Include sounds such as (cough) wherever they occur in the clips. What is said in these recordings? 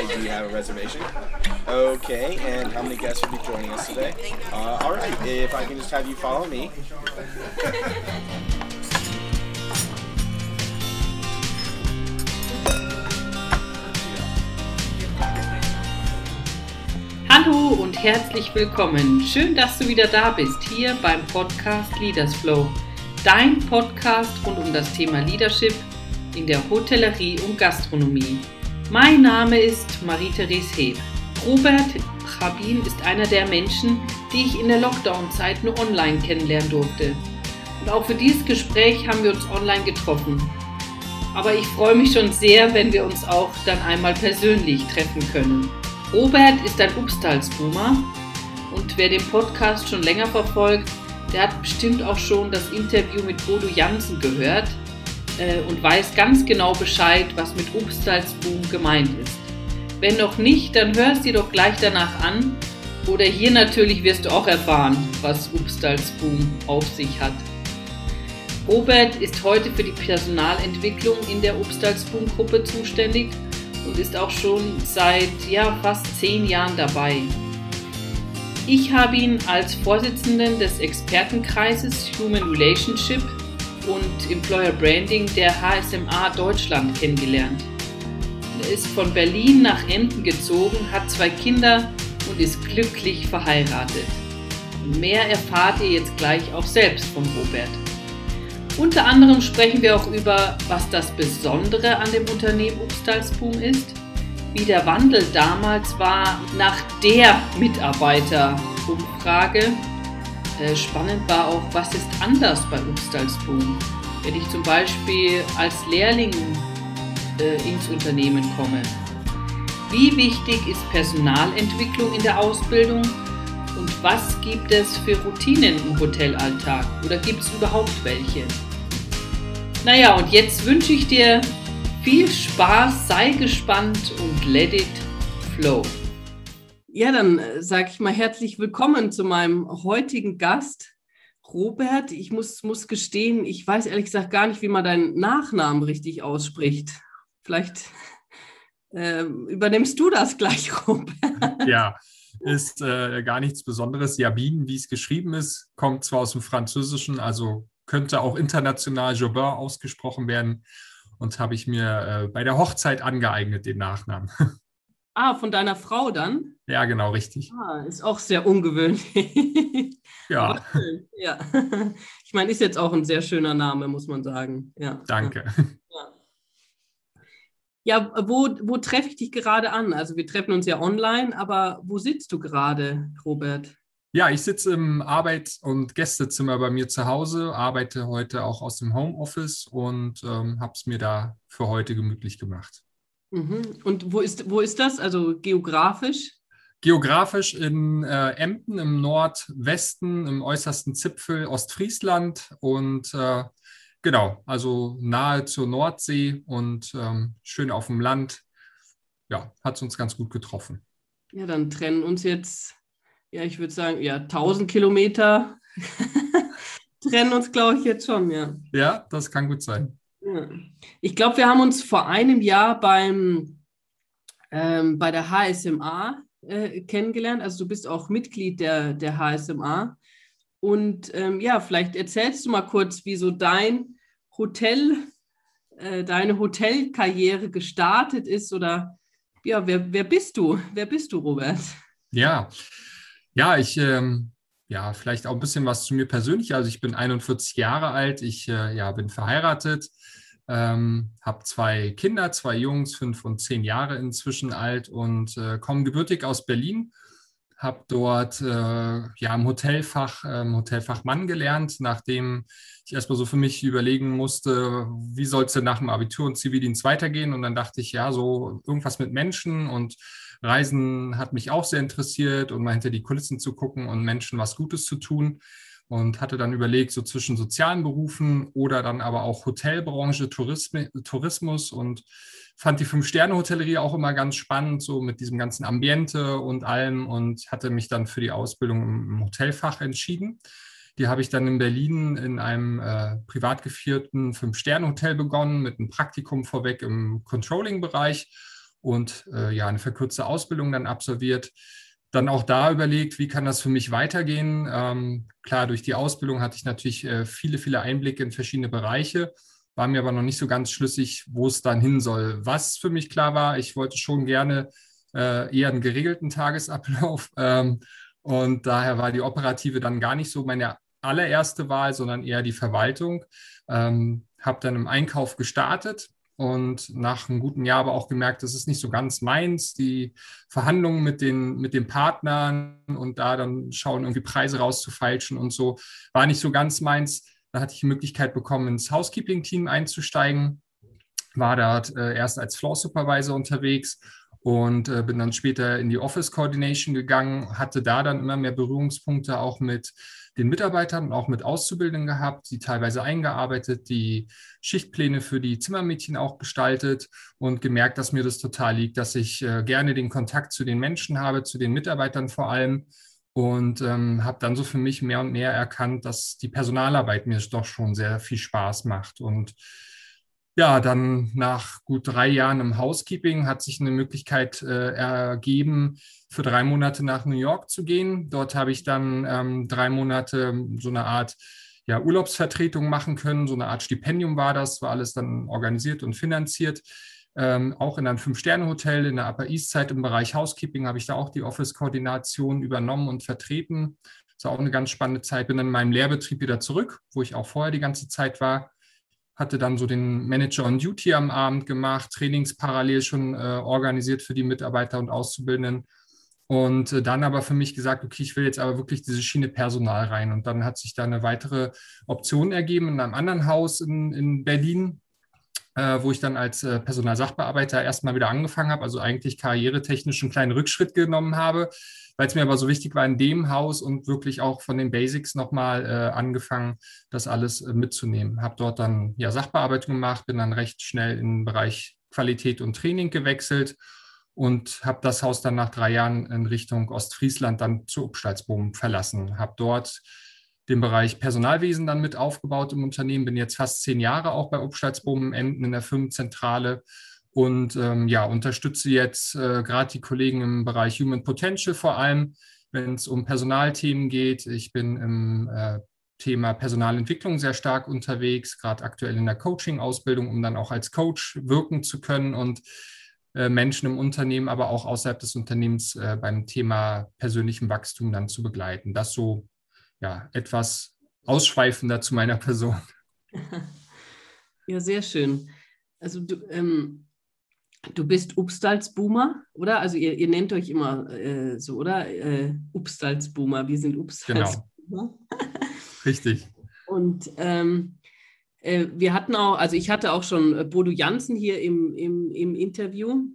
I do have a reservation. Okay, and how many guests will be joining us today? Uh, all right, if I can just have you follow me. Hallo und herzlich willkommen. Schön, dass du wieder da bist, hier beim Podcast Leaders Flow. Dein Podcast rund um das Thema Leadership in der Hotellerie und Gastronomie. Mein Name ist Marie-Therese Heb. Robert Rabin ist einer der Menschen, die ich in der Lockdown-Zeit nur online kennenlernen durfte. Und auch für dieses Gespräch haben wir uns online getroffen. Aber ich freue mich schon sehr, wenn wir uns auch dann einmal persönlich treffen können. Robert ist ein Upstalsboomer und wer den Podcast schon länger verfolgt, der hat bestimmt auch schon das Interview mit Bodo Jansen gehört äh, und weiß ganz genau Bescheid, was mit Upstalsboom gemeint ist. Wenn noch nicht, dann hör es dir doch gleich danach an oder hier natürlich wirst du auch erfahren, was Upstalsboom auf sich hat. Robert ist heute für die Personalentwicklung in der Upstalsboom-Gruppe zuständig und ist auch schon seit ja, fast zehn Jahren dabei. Ich habe ihn als Vorsitzenden des Expertenkreises Human Relationship und Employer Branding der HSMA Deutschland kennengelernt. Er ist von Berlin nach Emden gezogen, hat zwei Kinder und ist glücklich verheiratet. Mehr erfahrt ihr jetzt gleich auch selbst von Robert. Unter anderem sprechen wir auch über, was das Besondere an dem Unternehmen Upstalsboom ist, wie der Wandel damals war nach der Mitarbeiterumfrage. Äh, spannend war auch, was ist anders bei Upstalsboom, wenn ich zum Beispiel als Lehrling äh, ins Unternehmen komme. Wie wichtig ist Personalentwicklung in der Ausbildung und was gibt es für Routinen im Hotelalltag oder gibt es überhaupt welche? Naja, und jetzt wünsche ich dir viel Spaß, sei gespannt und let it flow. Ja, dann äh, sage ich mal herzlich willkommen zu meinem heutigen Gast, Robert. Ich muss, muss gestehen, ich weiß ehrlich gesagt gar nicht, wie man deinen Nachnamen richtig ausspricht. Vielleicht (laughs) äh, übernimmst du das gleich, (laughs) Robert. Ja, ist äh, gar nichts Besonderes. Jabin, wie es geschrieben ist, kommt zwar aus dem Französischen, also könnte auch international Jobin ausgesprochen werden und habe ich mir äh, bei der Hochzeit angeeignet, den Nachnamen. (laughs) Ah, von deiner Frau dann? Ja, genau, richtig. Ah, ist auch sehr ungewöhnlich. ja. ja. (laughs) Ich meine, ist jetzt auch ein sehr schöner Name, muss man sagen. Ja. Danke. Ja, wo, wo treffe ich dich gerade an? Also wir treffen uns ja online, aber wo sitzt du gerade, Robert? Ja, ich sitze im Arbeits- und Gästezimmer bei mir zu Hause, arbeite heute auch aus dem Homeoffice und ähm, habe es mir da für heute gemütlich gemacht. Mhm. Und wo ist, wo ist das, also geografisch? Geografisch in äh, Emden im Nordwesten, im äußersten Zipfel Ostfriesland und äh, genau, also nahe zur Nordsee und ähm, schön auf dem Land. Ja, hat es uns ganz gut getroffen. Ja, dann trennen uns jetzt ja, ich würde sagen, ja, 1000 Kilometer (laughs) trennen uns, glaube ich, jetzt schon, ja. Ja, das kann gut sein. Ich glaube, wir haben uns vor einem Jahr beim, ähm, bei der HSMA äh, kennengelernt. Also du bist auch Mitglied der, der HSMA. Und ähm, ja, vielleicht erzählst du mal kurz, wie so dein Hotel, äh, deine Hotelkarriere gestartet ist oder ja, wer, wer bist du? Wer bist du, Robert? Ja, ja, ich, ähm, ja, vielleicht auch ein bisschen was zu mir persönlich. Also ich bin 41 Jahre alt, ich äh, ja, bin verheiratet, ähm, habe zwei Kinder, zwei Jungs, fünf und zehn Jahre inzwischen alt und äh, komme gebürtig aus Berlin. Habe dort äh, ja im Hotelfach, ähm, Hotelfach Mann gelernt, nachdem ich erstmal so für mich überlegen musste, wie soll es denn nach dem Abitur und Zivildienst weitergehen. Und dann dachte ich, ja, so irgendwas mit Menschen und Reisen hat mich auch sehr interessiert und mal hinter die Kulissen zu gucken und Menschen was Gutes zu tun. Und hatte dann überlegt, so zwischen sozialen Berufen oder dann aber auch Hotelbranche, Tourism Tourismus und fand die Fünf-Sterne-Hotellerie auch immer ganz spannend, so mit diesem ganzen Ambiente und allem und hatte mich dann für die Ausbildung im Hotelfach entschieden. Die habe ich dann in Berlin in einem äh, privat geführten Fünf-Sterne-Hotel begonnen, mit einem Praktikum vorweg im Controlling-Bereich und äh, ja, eine verkürzte Ausbildung dann absolviert. Dann auch da überlegt, wie kann das für mich weitergehen. Ähm, klar, durch die Ausbildung hatte ich natürlich äh, viele, viele Einblicke in verschiedene Bereiche, war mir aber noch nicht so ganz schlüssig, wo es dann hin soll. Was für mich klar war, ich wollte schon gerne äh, eher einen geregelten Tagesablauf. (laughs) Ähm, und daher war die operative dann gar nicht so meine allererste Wahl, sondern eher die Verwaltung. Ähm, habe dann im Einkauf gestartet und nach einem guten Jahr aber auch gemerkt, das ist nicht so ganz meins. Die Verhandlungen mit den, mit den Partnern und da dann schauen, irgendwie Preise rauszufeilschen und so, war nicht so ganz meins. Da hatte ich die Möglichkeit bekommen, ins Housekeeping-Team einzusteigen, war dort äh, erst als Floor Supervisor unterwegs und äh, bin dann später in die Office Coordination gegangen, hatte da dann immer mehr Berührungspunkte auch mit den Mitarbeitern und auch mit Auszubildenden gehabt, die teilweise eingearbeitet, die Schichtpläne für die Zimmermädchen auch gestaltet und gemerkt, dass mir das total liegt, dass ich äh, gerne den Kontakt zu den Menschen habe, zu den Mitarbeitern vor allem und ähm, habe dann so für mich mehr und mehr erkannt, dass die Personalarbeit mir doch schon sehr viel Spaß macht und ja, dann nach gut drei Jahren im Housekeeping hat sich eine Möglichkeit äh, ergeben, für drei Monate nach New York zu gehen. Dort habe ich dann ähm, drei Monate so eine Art ja, Urlaubsvertretung machen können. So eine Art Stipendium war das, war alles dann organisiert und finanziert. Ähm, auch in einem Fünf-Sterne-Hotel in der Upper East Side im Bereich Housekeeping habe ich da auch die Office-Koordination übernommen und vertreten. Das war auch eine ganz spannende Zeit. Bin dann in meinem Lehrbetrieb wieder zurück, wo ich auch vorher die ganze Zeit war hatte dann so den Manager on Duty am Abend gemacht, Trainings parallel schon äh, organisiert für die Mitarbeiter und Auszubildenden. Und äh, dann aber für mich gesagt, okay, ich will jetzt aber wirklich diese Schiene Personal rein. Und dann hat sich da eine weitere Option ergeben in einem anderen Haus in, in Berlin, äh, wo ich dann als äh, Personalsachbearbeiter erstmal wieder angefangen habe, also eigentlich karrieretechnisch einen kleinen Rückschritt genommen habe, weil es mir aber so wichtig war in dem Haus und wirklich auch von den Basics nochmal äh, angefangen, das alles äh, mitzunehmen. Habe dort dann ja Sachbearbeitung gemacht, bin dann recht schnell in den Bereich Qualität und Training gewechselt und habe das Haus dann nach drei Jahren in Richtung Ostfriesland dann zu Upstalsboom verlassen. Habe dort den Bereich Personalwesen dann mit aufgebaut im Unternehmen, bin jetzt fast zehn Jahre auch bei Upstalsboom Enden in der Firmenzentrale und ähm, ja, unterstütze jetzt äh, gerade die Kollegen im Bereich Human Potential vor allem, wenn es um Personalthemen geht. Ich bin im äh, Thema Personalentwicklung sehr stark unterwegs, gerade aktuell in der Coaching-Ausbildung, um dann auch als Coach wirken zu können und äh, Menschen im Unternehmen, aber auch außerhalb des Unternehmens äh, beim Thema persönlichem Wachstum dann zu begleiten. Das so ja etwas ausschweifender zu meiner Person. (laughs) Ja, sehr schön. Also du, ähm, Du bist Upstalsboomer, oder? Also ihr, ihr nennt euch immer äh, so, oder? Äh, Upstalsboomer, wir sind Upstalsboomer. Genau. Richtig. (laughs) Und ähm, äh, wir hatten auch, also ich hatte auch schon äh, Bodo Jansen hier im, im, im Interview.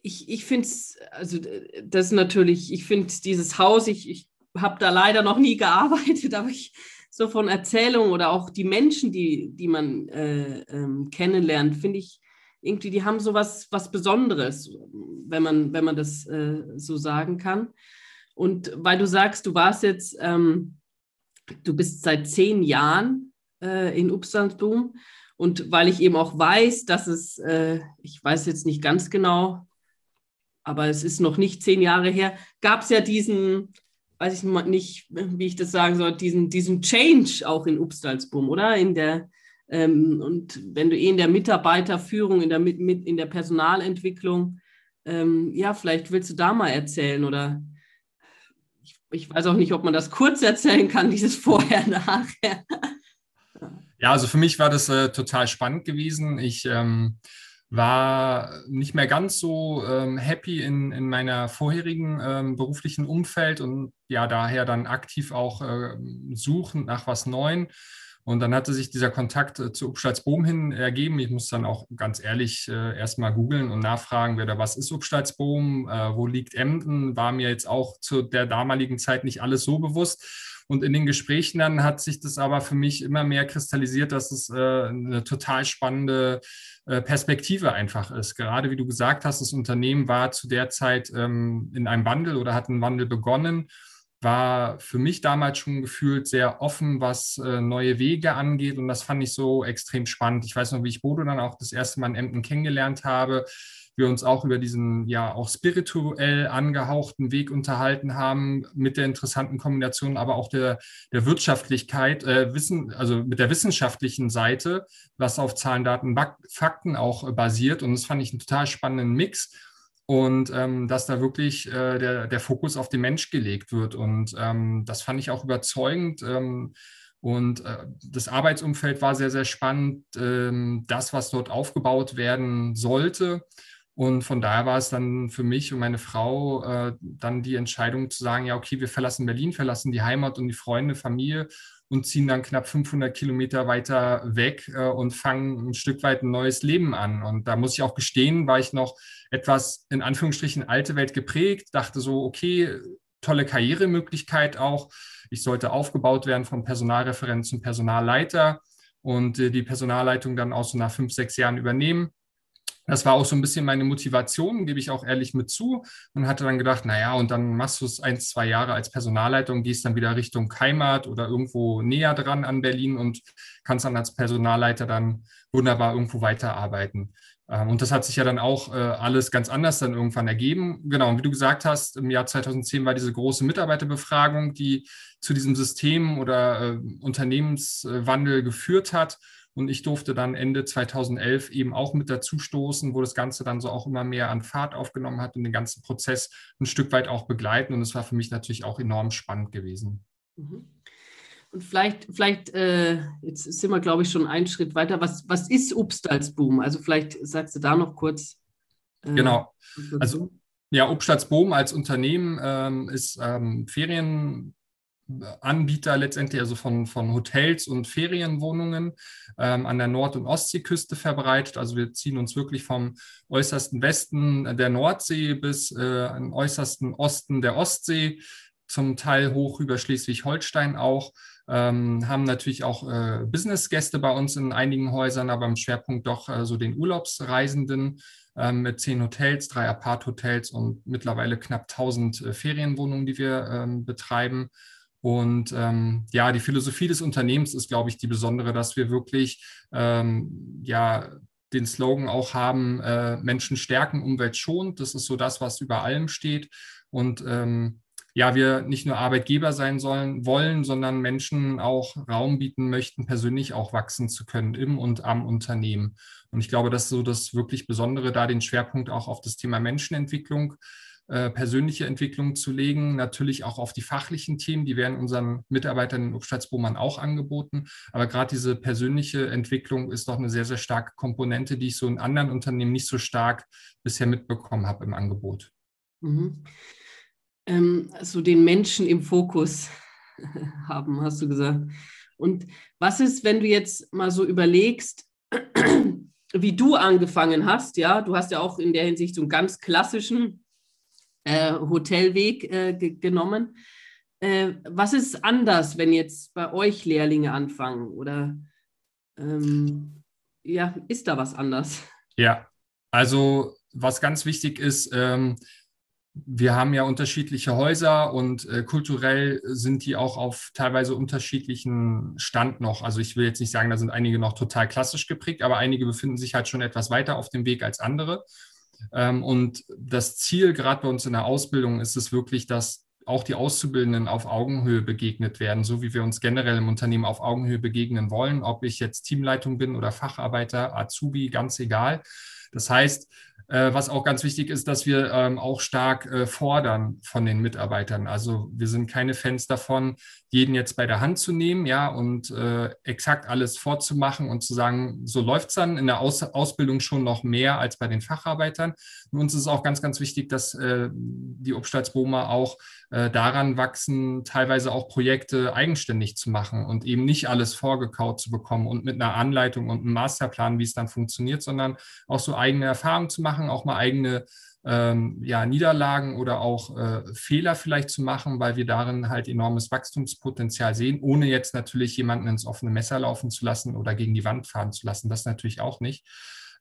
Ich, ich finde es, also das ist natürlich, ich finde dieses Haus, ich, ich habe da leider noch nie gearbeitet, (laughs) aber ich so von Erzählungen oder auch die Menschen, die, die man äh, ähm, kennenlernt, finde ich irgendwie, die haben so was, was Besonderes, wenn man, wenn man das äh, so sagen kann. Und weil du sagst, du warst jetzt, ähm, du bist seit zehn Jahren äh, in Upstalsboom und weil ich eben auch weiß, dass es, äh, ich weiß jetzt nicht ganz genau, aber es ist noch nicht zehn Jahre her, gab es ja diesen, weiß ich nicht, wie ich das sagen soll, diesen, diesen Change auch in Upstalsboom, oder? In der, ähm, und wenn du eh in der Mitarbeiterführung, in der, mit, in der Personalentwicklung, ähm, ja, vielleicht willst du da mal erzählen oder ich, ich, weiß auch nicht, ob man das kurz erzählen kann, dieses Vorher, (laughs) Nachher. Ja, also für mich war das äh, total spannend gewesen. Ich ähm, war nicht mehr ganz so ähm, happy in, in meiner vorherigen ähm, beruflichen Umfeld und ja, daher dann aktiv auch äh, suchend nach was Neuem. Und dann hatte sich dieser Kontakt äh, zu Upstalsboom hin ergeben. Ich muss dann auch ganz ehrlich äh, erstmal googeln und nachfragen, wer da was ist Upstalsboom, äh, wo liegt Emden, war mir jetzt auch zu der damaligen Zeit nicht alles so bewusst. Und in den Gesprächen dann hat sich das aber für mich immer mehr kristallisiert, dass es äh, eine total spannende äh, Perspektive einfach ist. Gerade wie du gesagt hast, das Unternehmen war zu der Zeit ähm, in einem Wandel oder hat einen Wandel begonnen war für mich damals schon gefühlt sehr offen, was äh, neue Wege angeht. Und das fand ich so extrem spannend. Ich weiß noch, wie ich Bodo dann auch das erste Mal in Emden kennengelernt habe. Wir uns auch über diesen ja auch spirituell angehauchten Weg unterhalten haben, mit der interessanten Kombination, aber auch der, der Wirtschaftlichkeit, äh, Wissen, also mit der wissenschaftlichen Seite, was auf Zahlen, Daten, Fakten auch äh, basiert. Und das fand ich einen total spannenden Mix und ähm, dass da wirklich äh, der, der Fokus auf den Mensch gelegt wird. Und ähm, das fand ich auch überzeugend. Ähm, und äh, das Arbeitsumfeld war sehr, sehr spannend, ähm, das, was dort aufgebaut werden sollte. Und von daher war es dann für mich und meine Frau äh, dann die Entscheidung zu sagen, ja, okay, wir verlassen Berlin, verlassen die Heimat und die Freunde, Familie und ziehen dann knapp 500 Kilometer weiter weg äh, und fangen ein Stück weit ein neues Leben an. Und da muss ich auch gestehen, war ich noch etwas in Anführungsstrichen alte Welt geprägt, dachte so, okay, tolle Karrieremöglichkeit auch. Ich sollte aufgebaut werden vom Personalreferent zum Personalleiter und äh, die Personalleitung dann auch so nach fünf, sechs Jahren übernehmen das war auch so ein bisschen meine Motivation, gebe ich auch ehrlich mit zu und hatte dann gedacht, naja, und dann machst du es ein, zwei Jahre als Personalleitung, gehst dann wieder Richtung Heimat oder irgendwo näher dran an Berlin und kannst dann als Personalleiter dann wunderbar irgendwo weiterarbeiten. Ähm, und das hat sich ja dann auch äh, alles ganz anders dann irgendwann ergeben. Genau, und wie du gesagt hast, im Jahr 2010 war diese große Mitarbeiterbefragung, die zu diesem System oder äh, Unternehmenswandel geführt hat. Und ich durfte dann Ende 2011 eben auch mit dazu stoßen, wo das Ganze dann so auch immer mehr an Fahrt aufgenommen hat und den ganzen Prozess ein Stück weit auch begleiten. Und es war für mich natürlich auch enorm spannend gewesen. Mhm. Und vielleicht, vielleicht äh, jetzt sind wir, glaube ich, schon einen Schritt weiter. Was, was ist Obstalsboom? Also vielleicht sagst du da noch kurz. Äh, genau. Also ja, Obstalsboom als Unternehmen ähm, ist ähm, Ferien, Anbieter letztendlich, also von, von Hotels und Ferienwohnungen ähm, an der Nord- und Ostseeküste verbreitet. Also wir ziehen uns wirklich vom äußersten Westen der Nordsee bis äh, am äußersten Osten der Ostsee, zum Teil hoch über Schleswig-Holstein auch. Ähm, haben natürlich auch äh, Businessgäste bei uns in einigen Häusern, aber im Schwerpunkt doch äh, so den Urlaubsreisenden ähm, mit zehn Hotels, drei Apart-Hotels und mittlerweile knapp 1000 äh, Ferienwohnungen, die wir ähm, betreiben. Und ähm, ja, die Philosophie des Unternehmens ist, glaube ich, die besondere, dass wir wirklich ähm, ja den Slogan auch haben, äh, Menschen stärken, Umwelt schont. Das ist so das, was über allem steht. Und ähm, ja, wir nicht nur Arbeitgeber sein sollen, wollen, sondern Menschen auch Raum bieten möchten, persönlich auch wachsen zu können im und am Unternehmen. Und ich glaube, das ist so das wirklich Besondere, da den Schwerpunkt auch auf das Thema Menschenentwicklung äh, persönliche Entwicklung zu legen, natürlich auch auf die fachlichen Themen, die werden unseren Mitarbeitern in Obstalsbohmann auch angeboten. Aber gerade diese persönliche Entwicklung ist doch eine sehr, sehr starke Komponente, die ich so in anderen Unternehmen nicht so stark bisher mitbekommen habe im Angebot. Mhm. Ähm, so den Menschen im Fokus (laughs) haben, hast du gesagt. Und was ist, wenn du jetzt mal so überlegst, (clears throat) wie du angefangen hast, ja, du hast ja auch in der Hinsicht so einen ganz klassischen äh, Hotelweg äh, genommen. Äh, was ist anders, wenn jetzt bei euch Lehrlinge anfangen? Oder ähm, ja, ist da was anders? Ja, also was ganz wichtig ist, ähm, wir haben ja unterschiedliche Häuser und äh, kulturell sind die auch auf teilweise unterschiedlichen Stand noch. Also ich will jetzt nicht sagen, da sind einige noch total klassisch geprägt, aber einige befinden sich halt schon etwas weiter auf dem Weg als andere. Ähm, und das Ziel gerade bei uns in der Ausbildung ist es wirklich, dass auch die Auszubildenden auf Augenhöhe begegnet werden, so wie wir uns generell im Unternehmen auf Augenhöhe begegnen wollen, ob ich jetzt Teamleitung bin oder Facharbeiter, Azubi, ganz egal. Das heißt, was auch ganz wichtig ist, dass wir ähm, auch stark äh, fordern von den Mitarbeitern. Also wir sind keine Fans davon, jeden jetzt bei der Hand zu nehmen, ja, und äh, exakt alles vorzumachen und zu sagen, so läuft es dann in der Aus Ausbildung schon noch mehr als bei den Facharbeitern. Und uns ist auch ganz, ganz wichtig, dass äh, die Obstalsboma auch äh, daran wachsen, teilweise auch Projekte eigenständig zu machen und eben nicht alles vorgekaut zu bekommen und mit einer Anleitung und einem Masterplan, wie es dann funktioniert, sondern auch so eigene Erfahrungen zu machen, auch mal eigene ähm, ja, Niederlagen oder auch äh, Fehler vielleicht zu machen, weil wir darin halt enormes Wachstumspotenzial sehen, ohne jetzt natürlich jemanden ins offene Messer laufen zu lassen oder gegen die Wand fahren zu lassen. Das natürlich auch nicht.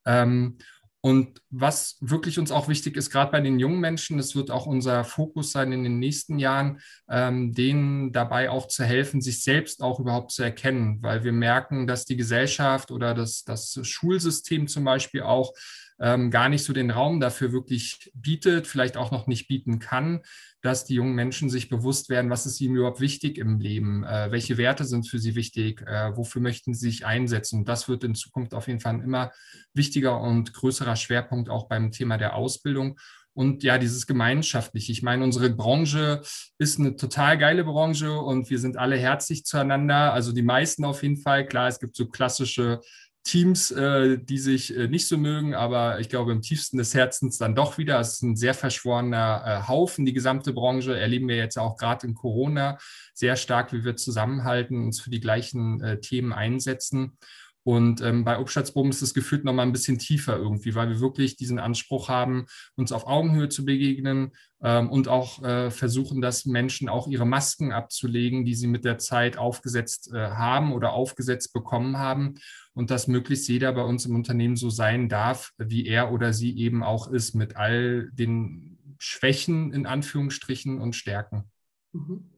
Ähm, Und was wirklich uns auch wichtig ist, gerade bei den jungen Menschen, das wird auch unser Fokus sein in den nächsten Jahren, ähm, denen dabei auch zu helfen, sich selbst auch überhaupt zu erkennen, weil wir merken, dass die Gesellschaft oder das, das Schulsystem zum Beispiel auch ähm, gar nicht so den Raum dafür wirklich bietet, vielleicht auch noch nicht bieten kann, dass die jungen Menschen sich bewusst werden, was ist ihnen überhaupt wichtig im Leben, äh, welche Werte sind für sie wichtig, äh, wofür möchten sie sich einsetzen. Und das wird in Zukunft auf jeden Fall ein immer wichtiger und größerer Schwerpunkt auch beim Thema der Ausbildung. Und ja, dieses Gemeinschaftliche. Ich meine, unsere Branche ist eine total geile Branche und wir sind alle herzlich zueinander. Also die meisten auf jeden Fall. Klar, es gibt so klassische Teams, äh, die sich äh, nicht so mögen, aber ich glaube im tiefsten des Herzens dann doch wieder. Es ist ein sehr verschworener äh, Haufen, die gesamte Branche. Erleben wir jetzt auch gerade in Corona sehr stark, wie wir zusammenhalten, uns für die gleichen äh, Themen einsetzen. Und ähm, bei Obstschätzbogen ist es gefühlt nochmal ein bisschen tiefer irgendwie, weil wir wirklich diesen Anspruch haben, uns auf Augenhöhe zu begegnen und auch äh, versuchen, dass Menschen auch ihre Masken abzulegen, die sie mit der Zeit aufgesetzt äh, haben oder aufgesetzt bekommen haben. Und dass möglichst jeder bei uns im Unternehmen so sein darf, wie er oder sie eben auch ist, mit all den Schwächen in Anführungsstrichen und Stärken. Mhm.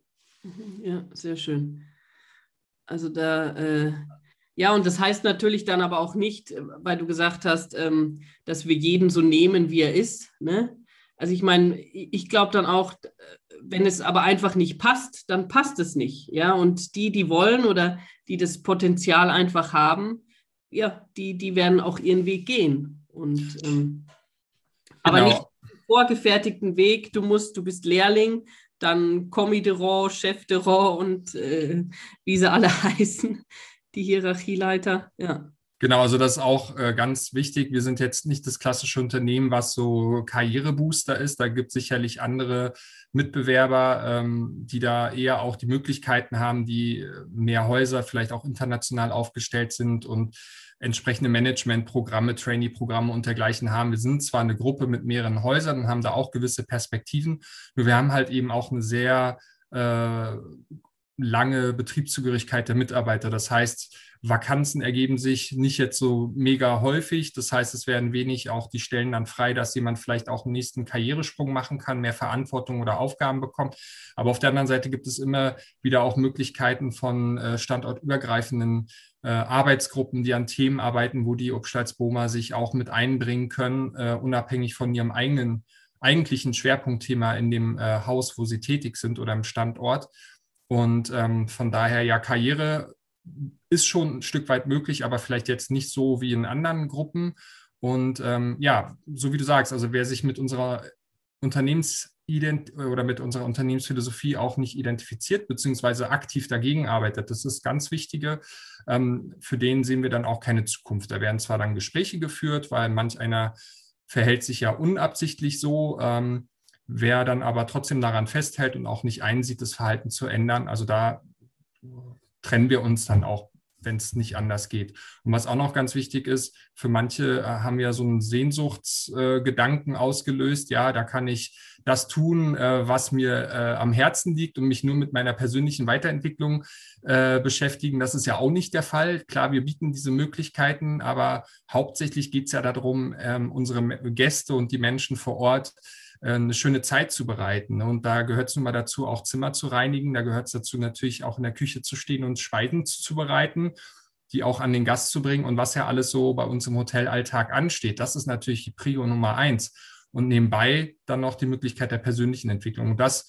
mhm. Ja, sehr schön. Also da äh ja, und das heißt natürlich dann aber auch nicht, äh, weil du gesagt hast, ähm, dass wir jeden so nehmen, wie er ist. Ne? Also ich meine, ich glaube dann auch, wenn es aber einfach nicht passt, dann passt es nicht. Ja, und die, die wollen oder die das Potenzial einfach haben, ja, die, die werden auch ihren Weg gehen. Und ähm, genau. aber nicht vorgefertigten Weg. Du musst, du bist Lehrling, dann Commis de Rang, Chef de Rang und äh, wie sie alle (laughs) heißen die Hierarchieleiter, ja. Genau, also das ist auch äh, ganz wichtig. Wir sind jetzt nicht das klassische Unternehmen, was so Karrierebooster ist. Da gibt es sicherlich andere Mitbewerber, ähm, die da eher auch die Möglichkeiten haben, die äh, mehr Häuser vielleicht auch international aufgestellt sind und entsprechende Managementprogramme, Trainee-Programme und dergleichen haben. Wir sind zwar eine Gruppe mit mehreren Häusern und haben da auch gewisse Perspektiven, nur wir haben halt eben auch eine sehr äh, lange Betriebszugehörigkeit der Mitarbeiter. Das heißt, Vakanzen ergeben sich nicht jetzt so mega häufig. Das heißt, es werden wenig auch die Stellen dann frei, dass jemand vielleicht auch einen nächsten Karrieresprung machen kann, mehr Verantwortung oder Aufgaben bekommt. Aber auf der anderen Seite gibt es immer wieder auch Möglichkeiten von äh, standortübergreifenden äh, Arbeitsgruppen, die an Themen arbeiten, wo die Obstalsboma sich auch mit einbringen können, äh, unabhängig von ihrem eigenen eigentlichen Schwerpunktthema in dem Haus, wo sie tätig sind oder im Standort. Und ähm, von daher, ja, Karriere ist schon ein Stück weit möglich, aber vielleicht jetzt nicht so wie in anderen Gruppen. Und ähm, ja, so wie du sagst, also wer sich mit unserer Unternehmensident oder mit unserer Unternehmensphilosophie auch nicht identifiziert, beziehungsweise aktiv dagegen arbeitet, das ist ganz Wichtige. Ähm, für den sehen wir dann auch keine Zukunft. Da werden zwar dann Gespräche geführt, weil manch einer verhält sich ja unabsichtlich so. Ähm, Wer dann aber trotzdem daran festhält und auch nicht einsieht, das Verhalten zu ändern, also da trennen wir uns dann auch, wenn es nicht anders geht. Und was auch noch ganz wichtig ist, für manche äh, haben ja so einen Sehnsuchtsgedanken äh, ausgelöst, ja, da kann ich das tun, äh, was mir äh, am Herzen liegt und mich nur mit meiner persönlichen Weiterentwicklung äh, beschäftigen. Das ist ja auch nicht der Fall. Klar, wir bieten diese Möglichkeiten, aber hauptsächlich geht es ja darum, ähm, unsere Gäste und die Menschen vor Ort eine schöne Zeit zu bereiten. Ne? Und da gehört es nun mal dazu, auch Zimmer zu reinigen. Da gehört es dazu, natürlich auch in der Küche zu stehen und Speisen zu bereiten, die auch an den Gast zu bringen und was ja alles so bei uns im Hotelalltag ansteht. Das ist natürlich die Prio Nummer eins. Und nebenbei dann noch die Möglichkeit der persönlichen Entwicklung. Und das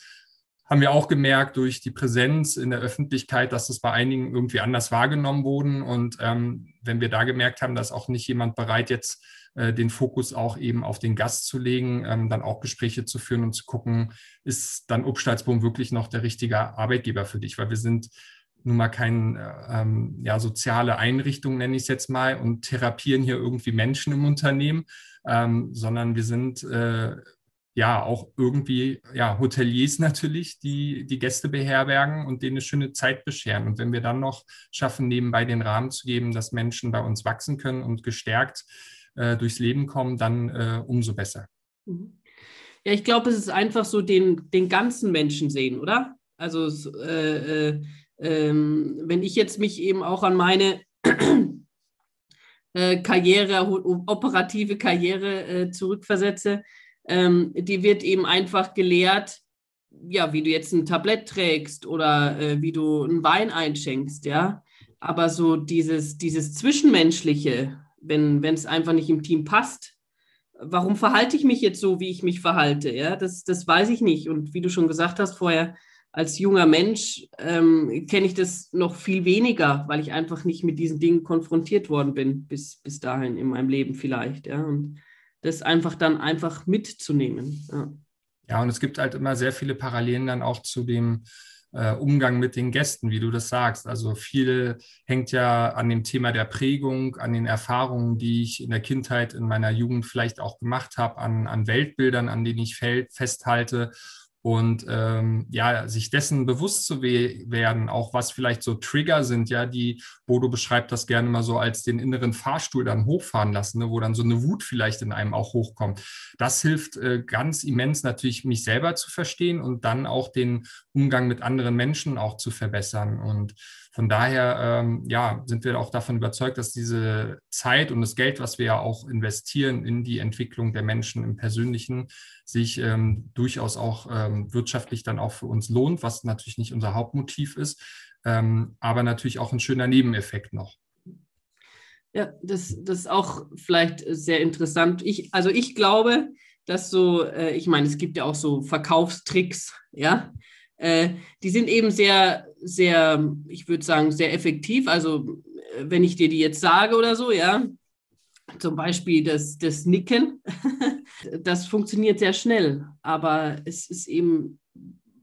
haben wir auch gemerkt durch die Präsenz in der Öffentlichkeit, dass es bei einigen irgendwie anders wahrgenommen wurden. Und ähm, wenn wir da gemerkt haben, dass auch nicht jemand bereit jetzt äh, den Fokus auch eben auf den Gast zu legen, ähm, dann auch Gespräche zu führen und zu gucken, ist dann Obstalsboom wirklich noch der richtige Arbeitgeber für dich? Weil wir sind nun mal keine äh, ähm, ja, soziale Einrichtung, nenne ich es jetzt mal, und therapieren hier irgendwie Menschen im Unternehmen, ähm, sondern wir sind äh, ja auch irgendwie ja, Hoteliers natürlich, die die Gäste beherbergen und denen eine schöne Zeit bescheren. Und wenn wir dann noch schaffen, nebenbei den Rahmen zu geben, dass Menschen bei uns wachsen können und gestärkt äh, durchs Leben kommen, dann äh, umso besser. Mhm. Ja, ich glaube, es ist einfach so den, den ganzen Menschen sehen, oder? Also äh, äh, ähm, wenn ich jetzt mich eben auch an meine äh, Karriere, operative Karriere äh, zurückversetze, ähm, die wird eben einfach gelehrt, ja, wie du jetzt ein Tablett trägst oder äh, wie du einen Wein einschenkst, ja. Aber so dieses, dieses Zwischenmenschliche, wenn es einfach nicht im Team passt, warum verhalte ich mich jetzt so, wie ich mich verhalte? Ja, das, das weiß ich nicht. Und wie du schon gesagt hast vorher, als junger Mensch ähm, kenne ich das noch viel weniger, weil ich einfach nicht mit diesen Dingen konfrontiert worden bin, bis, bis dahin in meinem Leben vielleicht. Ja, und das einfach dann einfach mitzunehmen. Ja. ja, und es gibt halt immer sehr viele Parallelen dann auch zu dem äh, Umgang mit den Gästen, wie du das sagst. Also viel hängt ja an dem Thema der Prägung, an den Erfahrungen, die ich in der Kindheit, in meiner Jugend vielleicht auch gemacht habe, an, an Weltbildern, an denen ich festhalte und ähm, ja, sich dessen bewusst zu we werden, auch was vielleicht so Trigger sind, ja, die Bodo beschreibt das gerne mal so als den inneren Fahrstuhl dann hochfahren lassen, ne, wo dann so eine Wut vielleicht in einem auch hochkommt. Das hilft äh, ganz immens natürlich, mich selber zu verstehen und dann auch den Umgang mit anderen Menschen auch zu verbessern. Und von daher, ähm, ja, sind wir auch davon überzeugt, dass diese Zeit und das Geld, was wir ja auch investieren in die Entwicklung der Menschen im Persönlichen, sich ähm, durchaus auch ähm, wirtschaftlich dann auch für uns lohnt, was natürlich nicht unser Hauptmotiv ist, ähm, aber natürlich auch ein schöner Nebeneffekt noch. Ja, das, das ist auch vielleicht sehr interessant. Ich, also ich glaube, dass so, äh, ich meine, es gibt ja auch so Verkaufstricks, ja, äh, die sind eben sehr, sehr, ich würde sagen, sehr effektiv. Also äh, wenn ich dir die jetzt sage oder so, ja, zum Beispiel das, das Nicken, (laughs) das funktioniert sehr schnell. Aber es ist eben,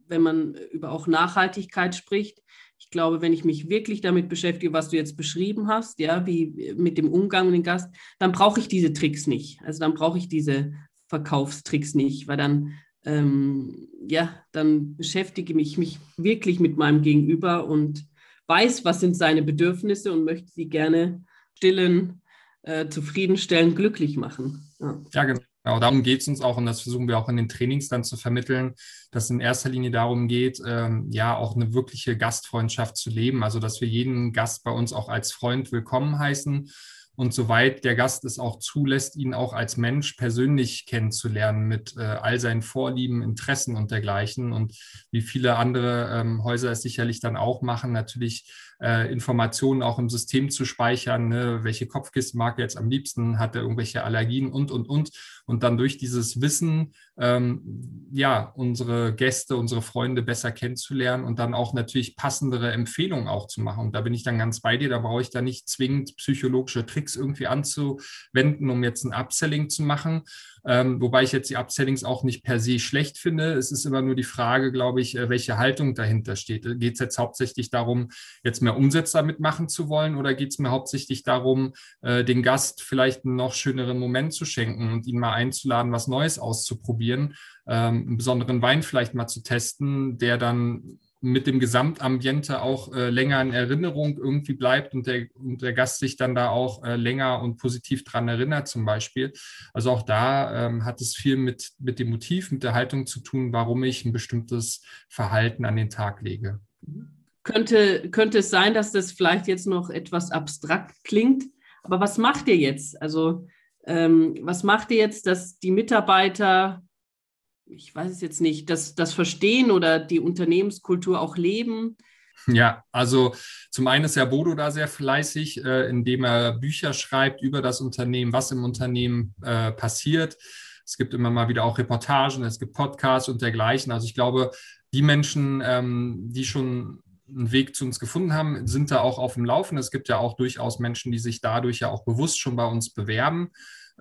wenn man über auch Nachhaltigkeit spricht, ich glaube, wenn ich mich wirklich damit beschäftige, was du jetzt beschrieben hast, ja, wie mit dem Umgang mit dem Gast, dann brauche ich diese Tricks nicht. Also dann brauche ich diese Verkaufstricks nicht, weil dann ähm, ja, dann beschäftige ich mich wirklich mit meinem Gegenüber und weiß, was sind seine Bedürfnisse und möchte sie gerne stillen, äh, zufriedenstellen, glücklich machen. Ja, ja genau. Darum geht es uns auch und das versuchen wir auch in den Trainings dann zu vermitteln, dass es in erster Linie darum geht, ähm, ja auch eine wirkliche Gastfreundschaft zu leben. Also dass wir jeden Gast bei uns auch als Freund willkommen heißen und soweit der Gast es auch zulässt, ihn auch als Mensch persönlich kennenzulernen mit äh, all seinen Vorlieben, Interessen und dergleichen. Und wie viele andere ähm, Häuser es sicherlich dann auch machen, natürlich äh, Informationen auch im System zu speichern, ne? welche Kopfkiste mag er jetzt am liebsten, hat er irgendwelche Allergien und, und, und. Und dann durch dieses Wissen, ähm, ja, unsere Gäste, unsere Freunde besser kennenzulernen und dann auch natürlich passendere Empfehlungen auch zu machen. Und da bin ich dann ganz bei dir, da brauche ich da nicht zwingend psychologische Tricks irgendwie anzuwenden, um jetzt ein Upselling zu machen, ähm, wobei ich jetzt die Upsellings auch nicht per se schlecht finde. Es ist immer nur die Frage, glaube ich, äh, welche Haltung dahinter steht. Geht es jetzt hauptsächlich darum, jetzt mehr Umsätze damit machen zu wollen oder geht es mir hauptsächlich darum, äh, den Gast vielleicht einen noch schöneren Moment zu schenken und ihn mal einzuladen, was Neues auszuprobieren, ähm, einen besonderen Wein vielleicht mal zu testen, der dann mit dem Gesamtambiente auch äh, länger in Erinnerung irgendwie bleibt und der, und der Gast sich dann da auch äh, länger und positiv dran erinnert zum Beispiel. Also auch da ähm, hat es viel mit, mit dem Motiv, mit der Haltung zu tun, warum ich ein bestimmtes Verhalten an den Tag lege. Könnte, könnte es sein, dass das vielleicht jetzt noch etwas abstrakt klingt, aber was macht ihr jetzt? Also ähm, was macht ihr jetzt, dass die Mitarbeiter ich weiß es jetzt nicht, das, das Verstehen oder die Unternehmenskultur auch leben? Ja, also zum einen ist ja Bodo da sehr fleißig, äh, indem er Bücher schreibt über das Unternehmen, was im Unternehmen äh, passiert. Es gibt immer mal wieder auch Reportagen, es gibt Podcasts und dergleichen. Also ich glaube, die Menschen, ähm, die schon einen Weg zu uns gefunden haben, sind da auch auf dem Laufen. Es gibt ja auch durchaus Menschen, die sich dadurch ja auch bewusst schon bei uns bewerben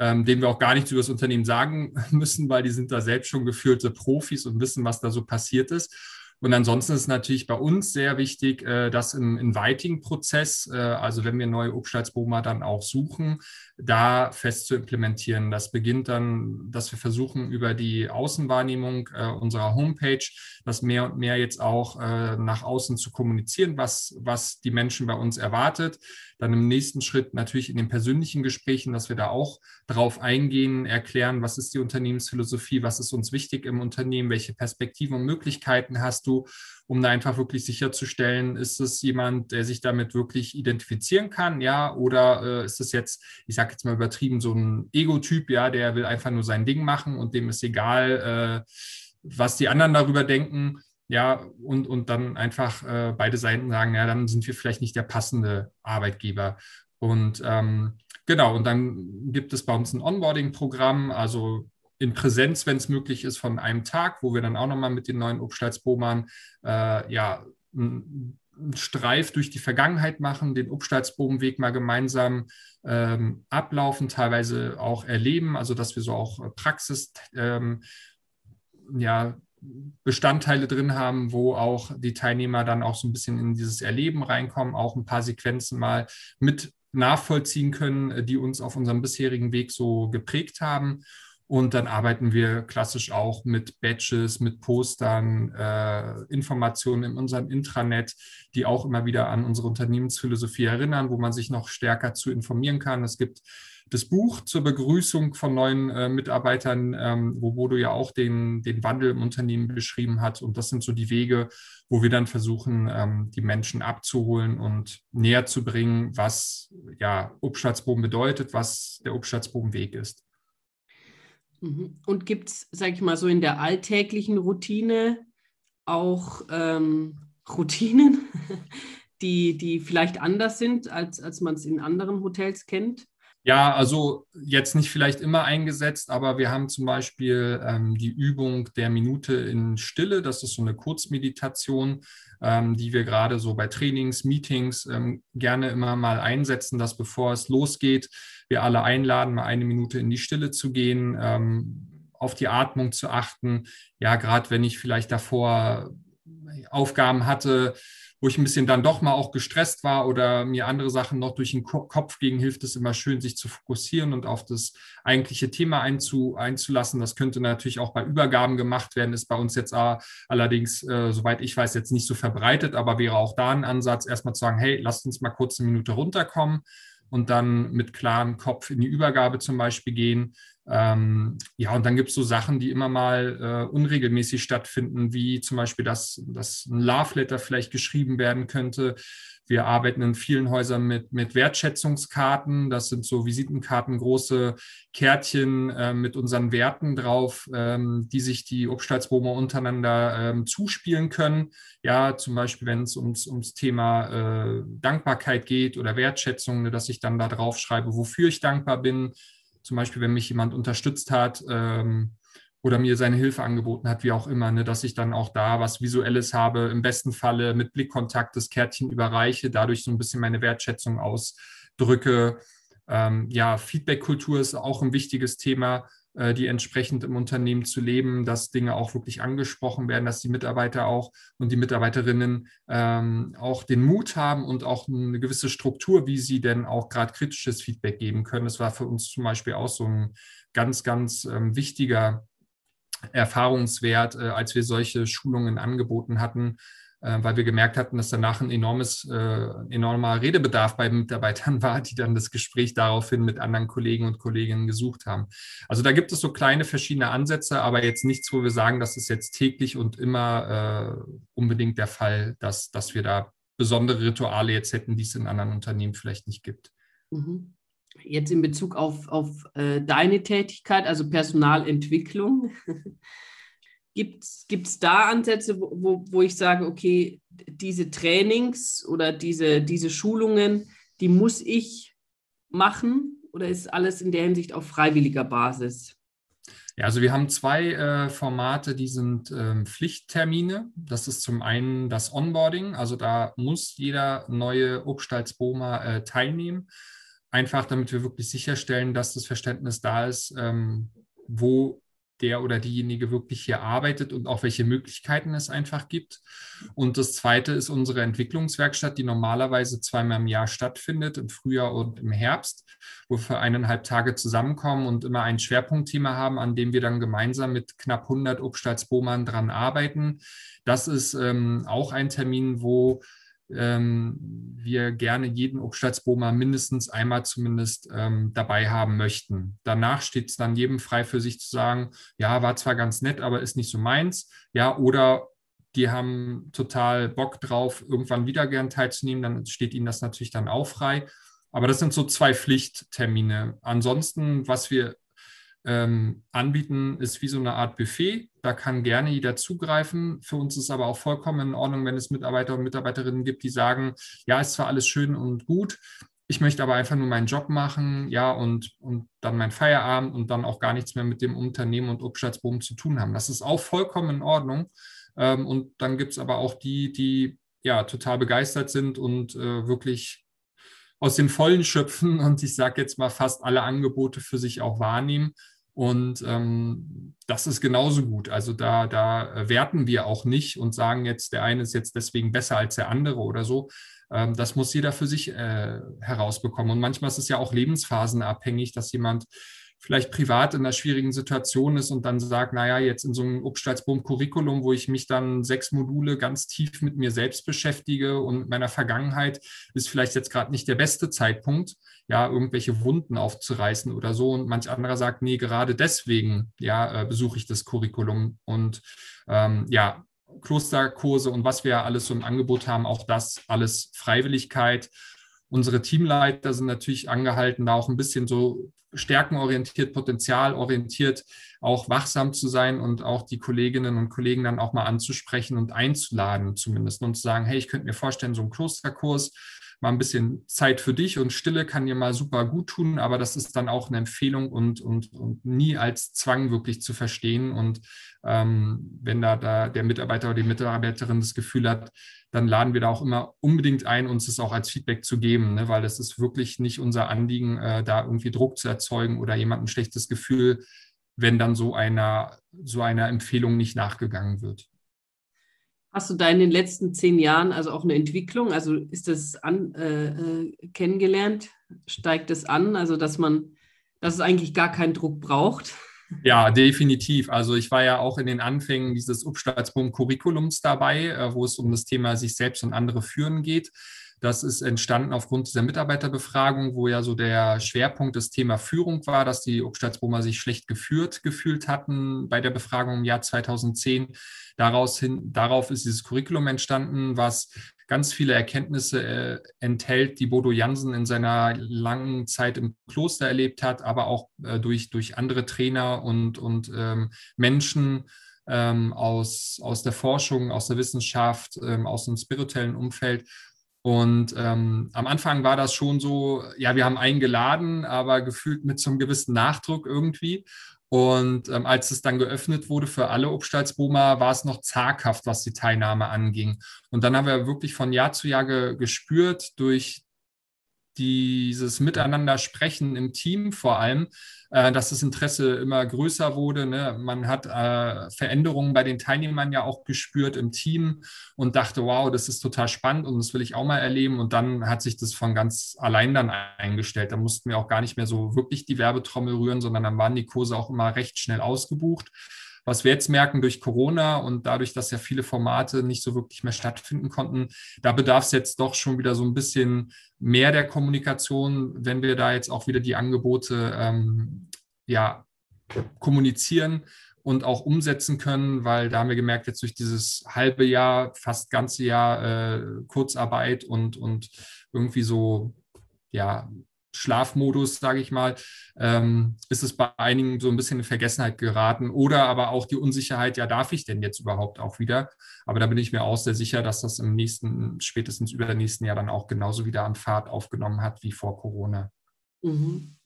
ähm, denen wir auch gar nichts über das Unternehmen sagen (laughs) müssen, weil die sind da selbst schon geführte Profis und wissen, was da so passiert ist. Und ansonsten ist natürlich bei uns sehr wichtig, äh, dass im Inviting-Prozess, äh, also wenn wir neue Obstalsboma dann auch suchen, da fest zu implementieren. Das beginnt dann, dass wir versuchen, über die Außenwahrnehmung äh, unserer Homepage das mehr und mehr jetzt auch nach außen zu kommunizieren, was, was die Menschen bei uns erwartet. Dann im nächsten Schritt natürlich in den persönlichen Gesprächen, dass wir da auch drauf eingehen, erklären, was ist die Unternehmensphilosophie, was ist uns wichtig im Unternehmen, welche Perspektiven und Möglichkeiten hast du du, um da einfach wirklich sicherzustellen, ist es jemand, der sich damit wirklich identifizieren kann, ja, oder äh, ist es jetzt, ich sage jetzt mal übertrieben, so ein Ego-Typ, ja, der will einfach nur sein Ding machen und dem ist egal, äh, was die anderen darüber denken. Ja, und, und dann einfach äh, beide Seiten sagen, ja, dann sind wir vielleicht nicht der passende Arbeitgeber. Und ähm, genau, und dann gibt es bei uns ein Onboarding-Programm, also in Präsenz, wenn es möglich ist, von einem Tag, wo wir dann auch nochmal mit den neuen Obstalsbomern äh, ja, einen Streif durch die Vergangenheit machen, den Obstalsbogenweg mal gemeinsam ähm, ablaufen, teilweise auch erleben, also dass wir so auch Praxis ähm, ja, Bestandteile drin haben, wo auch die Teilnehmer dann auch so ein bisschen in dieses Erleben reinkommen, auch ein paar Sequenzen mal mit nachvollziehen können, äh, die uns auf unserem bisherigen Weg so geprägt haben. Und dann arbeiten wir klassisch auch mit Badges, mit Postern, äh, Informationen in unserem Intranet, die auch immer wieder an unsere Unternehmensphilosophie erinnern, wo man sich noch stärker zu informieren kann. Es gibt das Buch zur Begrüßung von neuen äh, Mitarbeitern, ähm, wo Bodo ja auch den, den Wandel im Unternehmen beschrieben hat. Und das sind so die Wege, wo wir dann versuchen, ähm, die Menschen abzuholen und näher zu bringen, was ja Obstschwarzbogen bedeutet, was der Obstschwarzbogenweg ist. Mhm. Und gibt es, sage ich mal, so in der alltäglichen Routine auch ähm, Routinen, (laughs) die, die vielleicht anders sind, als, als man es in anderen Hotels kennt? Ja, also jetzt nicht vielleicht immer eingesetzt, aber wir haben zum Beispiel ähm, die Übung der Minute in Stille. Das ist so eine Kurzmeditation, ähm, die wir gerade so bei Trainings, Meetings ähm, gerne immer mal einsetzen, dass bevor es losgeht, wir alle einladen, mal eine Minute in die Stille zu gehen, ähm, auf die Atmung zu achten. Ja, gerade wenn ich vielleicht davor Aufgaben hatte, wo ich ein bisschen dann doch mal auch gestresst war oder mir andere Sachen noch durch den Kopf gingen, hilft es immer schön, sich zu fokussieren und auf das eigentliche Thema einzu, einzulassen. Das könnte natürlich auch bei Übergaben gemacht werden, ist bei uns jetzt allerdings, äh, soweit ich weiß, jetzt nicht so verbreitet, aber wäre auch da ein Ansatz, erstmal zu sagen, hey, lasst uns mal kurz eine Minute runterkommen und dann mit klarem Kopf in die Übergabe zum Beispiel gehen ähm, ja, und dann gibt es so Sachen, die immer mal äh, unregelmäßig stattfinden, wie zum Beispiel, dass, dass ein Love Letter vielleicht geschrieben werden könnte. Wir arbeiten in vielen Häusern mit, mit Wertschätzungskarten. Das sind so Visitenkarten, große Kärtchen äh, mit unseren Werten drauf, ähm, die sich die Obstalsbohmer untereinander ähm, zuspielen können. Ja, zum Beispiel, wenn es ums, ums Thema äh, Dankbarkeit geht oder Wertschätzung, ne, dass ich dann da drauf schreibe, wofür ich dankbar bin zum Beispiel, wenn mich jemand unterstützt hat ähm, oder mir seine Hilfe angeboten hat, wie auch immer, ne, dass ich dann auch da was Visuelles habe, im besten Falle mit Blickkontakt das Kärtchen überreiche, dadurch so ein bisschen meine Wertschätzung ausdrücke. Ähm, ja, Feedback-Kultur ist auch ein wichtiges Thema. Äh, die entsprechend im Unternehmen zu leben, dass Dinge auch wirklich angesprochen werden, dass die Mitarbeiter auch und die Mitarbeiterinnen ähm, auch den Mut haben und auch eine gewisse Struktur, wie sie denn auch gerade kritisches Feedback geben können. Das war für uns zum Beispiel auch so ein ganz, ganz ähm, wichtiger Erfahrungswert, äh, als wir solche Schulungen angeboten hatten, weil wir gemerkt hatten, dass danach ein enormes, äh, enormer Redebedarf bei Mitarbeitern (laughs) war, die dann das Gespräch daraufhin mit anderen Kollegen und Kolleginnen gesucht haben. Also da gibt es so kleine verschiedene Ansätze, aber jetzt nichts, wo wir sagen, das ist jetzt täglich und immer äh, unbedingt der Fall, dass, dass wir da besondere Rituale jetzt hätten, die es in anderen Unternehmen vielleicht nicht gibt. Mhm. Jetzt in Bezug auf, auf äh, deine Tätigkeit, also Personalentwicklung. (laughs) Gibt es da Ansätze, wo, wo, ich sage, okay, diese Trainings oder diese, diese Schulungen, die muss ich machen oder ist alles in der Hinsicht auf freiwilliger Basis? Ja, also wir haben zwei äh, Formate, die sind ähm, Pflichttermine. Das ist zum einen das Onboarding, also da muss jeder neue Obstalsboma äh, teilnehmen. Einfach damit wir wirklich sicherstellen, dass das Verständnis da ist, ähm, wo der oder diejenige wirklich hier arbeitet und auch welche Möglichkeiten es einfach gibt. Und das Zweite ist unsere Entwicklungswerkstatt, die normalerweise zweimal im Jahr stattfindet, im Frühjahr und im Herbst, wo wir eineinhalb Tage zusammenkommen und immer ein Schwerpunktthema haben, an dem wir dann gemeinsam mit knapp 100 Obstalsbohmern dran arbeiten. Das ist ähm, auch ein Termin, wo ähm, wir gerne jeden Obstalsbohmer mindestens einmal zumindest ähm, dabei haben möchten. Danach steht es dann jedem frei für sich zu sagen, ja, war zwar ganz nett, aber ist nicht so meins. Ja, oder die haben total Bock drauf, irgendwann wieder gern teilzunehmen, dann steht ihnen das natürlich dann auch frei. Aber das sind so zwei Pflichttermine. Ansonsten, was wir ähm, anbieten, ist wie so eine Art Buffet. Da kann gerne jeder zugreifen. Für uns ist aber auch vollkommen in Ordnung, wenn es Mitarbeiter und Mitarbeiterinnen gibt, die sagen, ja, ist zwar alles schön und gut, ich möchte aber einfach nur meinen Job machen, ja, und, und dann mein Feierabend und dann auch gar nichts mehr mit dem Unternehmen und Obstschalzbogen zu tun haben. Das ist auch vollkommen in Ordnung. Ähm, und dann gibt es aber auch die, die ja total begeistert sind und äh, wirklich aus den Vollen schöpfen und ich sage jetzt mal fast alle Angebote für sich auch wahrnehmen. Und ähm, das ist genauso gut. Also da, da werten wir auch nicht und sagen jetzt, der eine ist jetzt deswegen besser als der andere oder so. Ähm, das muss jeder für sich äh, herausbekommen. Und manchmal ist es ja auch lebensphasenabhängig, dass jemand vielleicht privat in einer schwierigen Situation ist und dann sagt, naja, jetzt in so einem Obstalsboom-Curriculum, wo ich mich dann sechs Module ganz tief mit mir selbst beschäftige und meiner Vergangenheit, ist vielleicht jetzt gerade nicht der beste Zeitpunkt, ja, irgendwelche Wunden aufzureißen oder so. Und manch anderer sagt, nee, gerade deswegen, ja, äh, besuche ich das Curriculum. Und ähm, ja, Klosterkurse und was wir alles so im Angebot haben, auch das alles Freiwilligkeit. Unsere Teamleiter sind natürlich angehalten, da auch ein bisschen so stärkenorientiert, potenzialorientiert auch wachsam zu sein und auch die Kolleginnen und Kollegen dann auch mal anzusprechen und einzuladen zumindest und zu sagen, hey, ich könnte mir vorstellen, so ein Klosterkurs, mal ein bisschen Zeit für dich und Stille kann dir mal super gut tun, aber das ist dann auch eine Empfehlung und, und, und nie als Zwang wirklich zu verstehen. Und ähm, wenn da, da der Mitarbeiter oder die Mitarbeiterin das Gefühl hat, dann laden wir da auch immer unbedingt ein, uns das auch als Feedback zu geben, ne? weil es ist wirklich nicht unser Anliegen, äh, da irgendwie Druck zu erzeugen oder jemand ein schlechtes Gefühl, wenn dann so einer, so einer Empfehlung nicht nachgegangen wird. Hast du da in den letzten zehn Jahren also auch eine Entwicklung? Also ist das an, äh, äh kennengelernt? Steigt es an? Also dass man, dass es eigentlich gar keinen Druck braucht? Ja, definitiv. Also ich war ja auch in den Anfängen dieses Upstalsboom-Curriculums dabei, äh, wo es um das Thema sich selbst und andere führen geht. Das ist entstanden aufgrund dieser Mitarbeiterbefragung, wo ja so der Schwerpunkt des Thema Führung war, dass die Obstalsbrumer sich schlecht geführt gefühlt hatten bei der Befragung im Jahr 2010. Daraus hin, darauf ist dieses Curriculum entstanden, was ganz viele Erkenntnisse äh, enthält, die Bodo Jansen in seiner langen Zeit im Kloster erlebt hat, aber auch äh, durch, durch andere Trainer und, und ähm, Menschen ähm, aus, aus der Forschung, aus der Wissenschaft, ähm, aus dem spirituellen Umfeld. Und ähm, am Anfang war das schon so, ja, wir haben eingeladen, aber gefühlt mit so einem gewissen Nachdruck irgendwie. Und ähm, als es dann geöffnet wurde für alle Obstalsboomer, war es noch zaghaft, was die Teilnahme anging. Und dann haben wir wirklich von Jahr zu Jahr ge gespürt durch dieses Miteinander sprechen im Team vor allem, äh, dass das Interesse immer größer wurde. Ne? Man hat äh, Veränderungen bei den Teilnehmern ja auch gespürt im Team und dachte, wow, das ist total spannend und das will ich auch mal erleben. Und dann hat sich das von ganz allein dann eingestellt. Da mussten wir auch gar nicht mehr so wirklich die Werbetrommel rühren, sondern dann waren die Kurse auch immer recht schnell ausgebucht. Was wir jetzt merken durch Corona und dadurch, dass ja viele Formate nicht so wirklich mehr stattfinden konnten, da bedarf es jetzt doch schon wieder so ein bisschen mehr der Kommunikation, wenn wir da jetzt auch wieder die Angebote ähm, ja, kommunizieren und auch umsetzen können, weil da haben wir gemerkt, jetzt durch dieses halbe Jahr, fast ganze Jahr äh, Kurzarbeit und, und irgendwie so ja, Schlafmodus, sage ich mal, ähm, ist es bei einigen so ein bisschen in Vergessenheit geraten oder aber auch die Unsicherheit, ja, darf ich denn jetzt überhaupt auch wieder? Aber da bin ich mir auch sehr sicher, dass das im nächsten, spätestens übernächsten Jahr dann auch genauso wieder an Fahrt aufgenommen hat wie vor Corona. Mhm.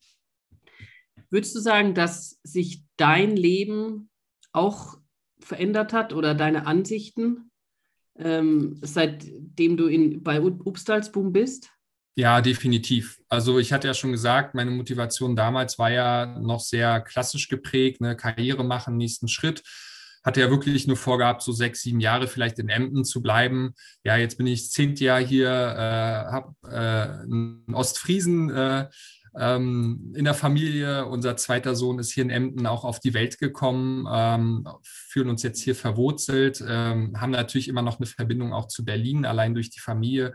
Würdest du sagen, dass sich dein Leben auch verändert hat oder deine Ansichten, ähm, seitdem du in, bei Upstalsboom bist? Ja, definitiv. Also ich hatte ja schon gesagt, meine Motivation damals war ja noch sehr klassisch geprägt, eine Karriere machen, nächsten Schritt. Hatte ja wirklich nur vorgehabt, so sechs, sieben Jahre vielleicht in Emden zu bleiben. Ja, jetzt bin ich zehnt Jahr hier, äh, habe äh, einen Ostfriesen äh, ähm, in der Familie. Unser zweiter Sohn ist hier in Emden auch auf die Welt gekommen, ähm, fühlen uns jetzt hier verwurzelt, ähm, haben natürlich immer noch eine Verbindung auch zu Berlin, allein durch die Familie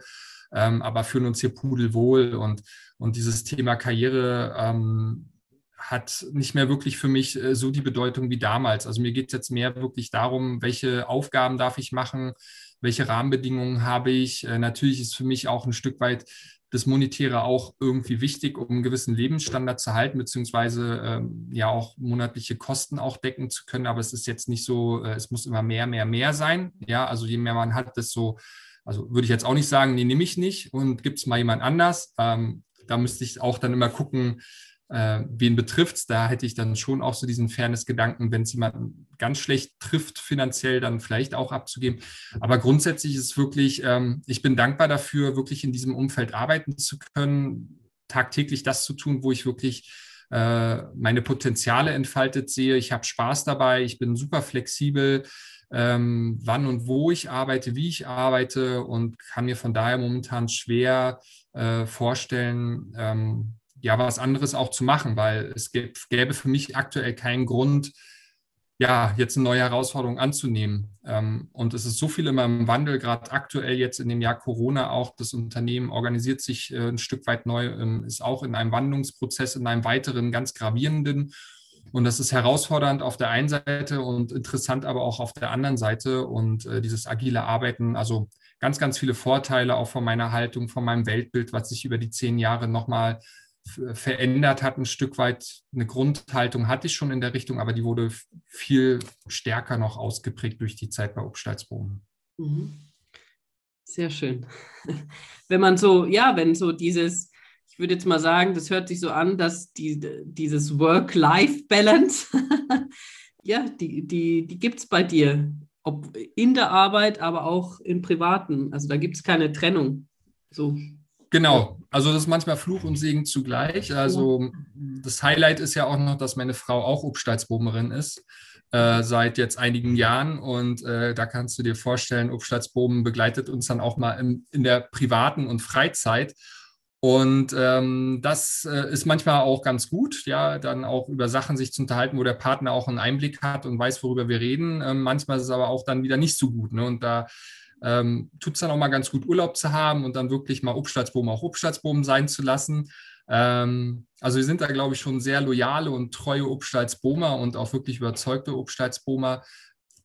ähm, aber fühlen uns hier pudelwohl und, und dieses Thema Karriere ähm, hat nicht mehr wirklich für mich äh, so die Bedeutung wie damals. Also mir geht es jetzt mehr wirklich darum, welche Aufgaben darf ich machen, welche Rahmenbedingungen habe ich. Äh, natürlich ist für mich auch ein Stück weit das Monetäre auch irgendwie wichtig, um einen gewissen Lebensstandard zu halten, beziehungsweise ähm, ja auch monatliche Kosten auch decken zu können. Aber es ist jetzt nicht so, äh, es muss immer mehr, mehr, mehr sein. Ja, also je mehr man hat, desto, also würde ich jetzt auch nicht sagen, nee, nehme ich nicht und gibt es mal jemand anders. Ähm, da müsste ich auch dann immer gucken, äh, wen betrifft es. Da hätte ich dann schon auch so diesen Fairness-Gedanken, wenn es jemanden ganz schlecht trifft, finanziell dann vielleicht auch abzugeben. Aber grundsätzlich ist es wirklich, ähm, ich bin dankbar dafür, wirklich in diesem Umfeld arbeiten zu können, tagtäglich das zu tun, wo ich wirklich äh, meine Potenziale entfaltet sehe. Ich habe Spaß dabei, ich bin super flexibel. Ähm, wann und wo ich arbeite, wie ich arbeite und kann mir von daher momentan schwer äh, vorstellen, ähm, ja, was anderes auch zu machen, weil es gäbe für mich aktuell keinen Grund, ja, jetzt eine neue Herausforderung anzunehmen. Ähm, und es ist so viel immer im Wandel, gerade aktuell jetzt in dem Jahr Corona auch. Das Unternehmen organisiert sich äh, ein Stück weit neu, ähm, ist auch in einem Wandlungsprozess, in einem weiteren ganz gravierenden. Und das ist herausfordernd auf der einen Seite und interessant aber auch auf der anderen Seite. Und äh, dieses agile Arbeiten, also ganz, ganz viele Vorteile auch von meiner Haltung, von meinem Weltbild, was sich über die zehn Jahre nochmal verändert hat, ein Stück weit. Eine Grundhaltung hatte ich schon in der Richtung, aber die wurde viel stärker noch ausgeprägt durch die Zeit bei Obstalsbogen. Mhm. Sehr schön. (laughs) Wenn man so, ja, wenn so dieses, ich würde jetzt mal sagen, das hört sich so an, dass die, dieses Work-Life-Balance, (laughs) ja, die, die, die gibt es bei dir. Ob in der Arbeit, aber auch im Privaten. Also da gibt es keine Trennung. So. Genau, also das ist manchmal Fluch und Segen zugleich. Also das Highlight ist ja auch noch, dass meine Frau auch Obstalsbomerin ist. Äh, seit jetzt einigen Jahren. Und äh, da kannst du dir vorstellen, Obstalsbomen begleitet uns dann auch mal in, in der privaten und Freizeit. Und ähm, das äh, ist manchmal auch ganz gut, ja, dann auch über Sachen sich zu unterhalten, wo der Partner auch einen Einblick hat und weiß, worüber wir reden. Ähm, manchmal ist es aber auch dann wieder nicht so gut. Ne? Und da ähm, tut es dann auch mal ganz gut, Urlaub zu haben und dann wirklich mal Obststaatsboom auch Obststaatsboom sein zu lassen. Ähm, also wir sind da, glaube ich, schon sehr loyale und treue Obstalsbomer und auch wirklich überzeugte Obstalsbomer.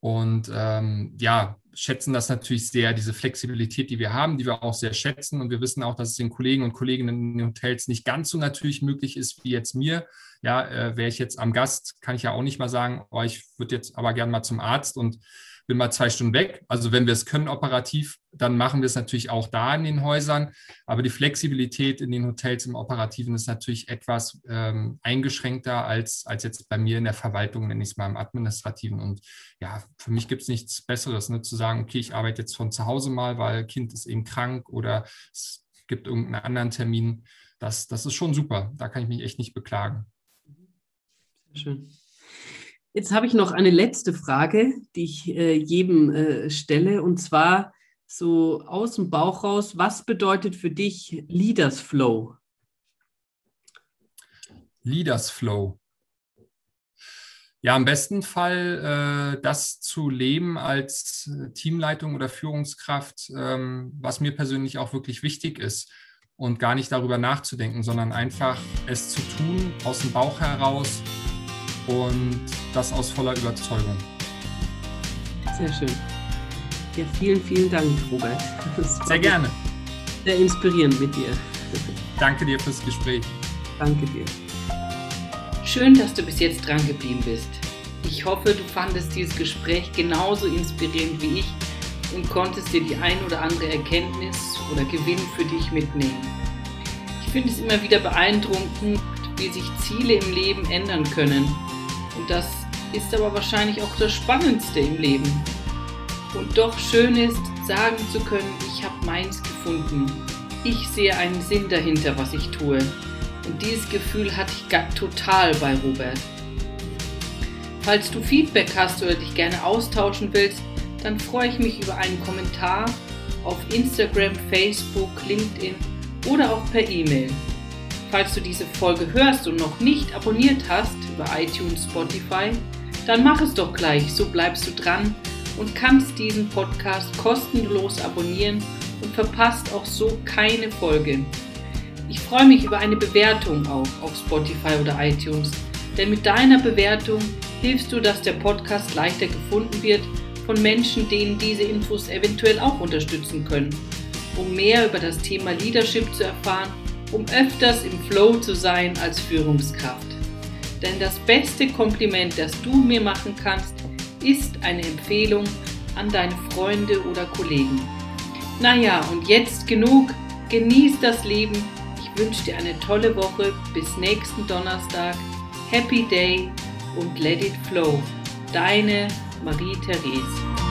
Und ähm, ja, schätzen das natürlich sehr, diese Flexibilität, die wir haben, die wir auch sehr schätzen. Und wir wissen auch, dass es den Kollegen und Kolleginnen in den Hotels nicht ganz so natürlich möglich ist wie jetzt mir. Ja, äh, wäre ich jetzt am Gast, kann ich ja auch nicht mal sagen, oh, ich würde jetzt aber gerne mal zum Arzt und bin mal zwei Stunden weg. Also wenn wir es können operativ, dann machen wir es natürlich auch da in den Häusern. Aber die Flexibilität in den Hotels im Operativen ist natürlich etwas ähm, eingeschränkter als, als jetzt bei mir in der Verwaltung, nenne ich es mal im Administrativen. Und ja, für mich gibt es nichts Besseres, ne, zu sagen, okay, ich arbeite jetzt von zu Hause mal, weil Kind ist eben krank oder es gibt irgendeinen anderen Termin. Das, das ist schon super. Da kann ich mich echt nicht beklagen. Sehr schön. Jetzt habe ich noch eine letzte Frage, die ich äh, jedem äh, stelle, und zwar so aus dem Bauch raus, was bedeutet für dich Leaders Flow? Leaders Flow. Ja, im besten Fall äh, das zu leben als Teamleitung oder Führungskraft, ähm, was mir persönlich auch wirklich wichtig ist und gar nicht darüber nachzudenken, sondern einfach es zu tun aus dem Bauch heraus und das aus voller Überzeugung. Sehr schön. Ja, vielen, vielen Dank, Robert. Sehr gerne. Sehr inspirierend mit dir. Danke dir fürs Gespräch. Danke dir. Schön, dass du bis jetzt dran geblieben bist. Ich hoffe, du fandest dieses Gespräch genauso inspirierend wie ich und konntest dir die ein oder andere Erkenntnis oder Gewinn für dich mitnehmen. Ich finde es immer wieder beeindruckend, wie sich Ziele im Leben ändern können und das ist aber wahrscheinlich auch das Spannendste im Leben. Und doch schön ist, sagen zu können, ich habe meins gefunden. Ich sehe einen Sinn dahinter, was ich tue. Und dieses Gefühl hatte ich total bei Robert. Falls du Feedback hast oder dich gerne austauschen willst, dann freue ich mich über einen Kommentar auf Instagram, Facebook, LinkedIn oder auch per E-Mail. Falls du diese Folge hörst und noch nicht abonniert hast über iTunes, Spotify, dann mach es doch gleich, so bleibst du dran und kannst diesen Podcast kostenlos abonnieren und verpasst auch so keine Folge. Ich freue mich über eine Bewertung auch auf Spotify oder iTunes, denn mit deiner Bewertung hilfst du, dass der Podcast leichter gefunden wird von Menschen, denen diese Infos eventuell auch unterstützen können. Um mehr über das Thema Leadership zu erfahren, um öfters im Flow zu sein als Führungskraft. Denn das beste Kompliment, das du mir machen kannst, ist eine Empfehlung an deine Freunde oder Kollegen. Naja, und jetzt genug. Genieß das Leben. Ich wünsche dir eine tolle Woche. Bis nächsten Donnerstag. Happy Day und let it flow. Deine Marie-Therese.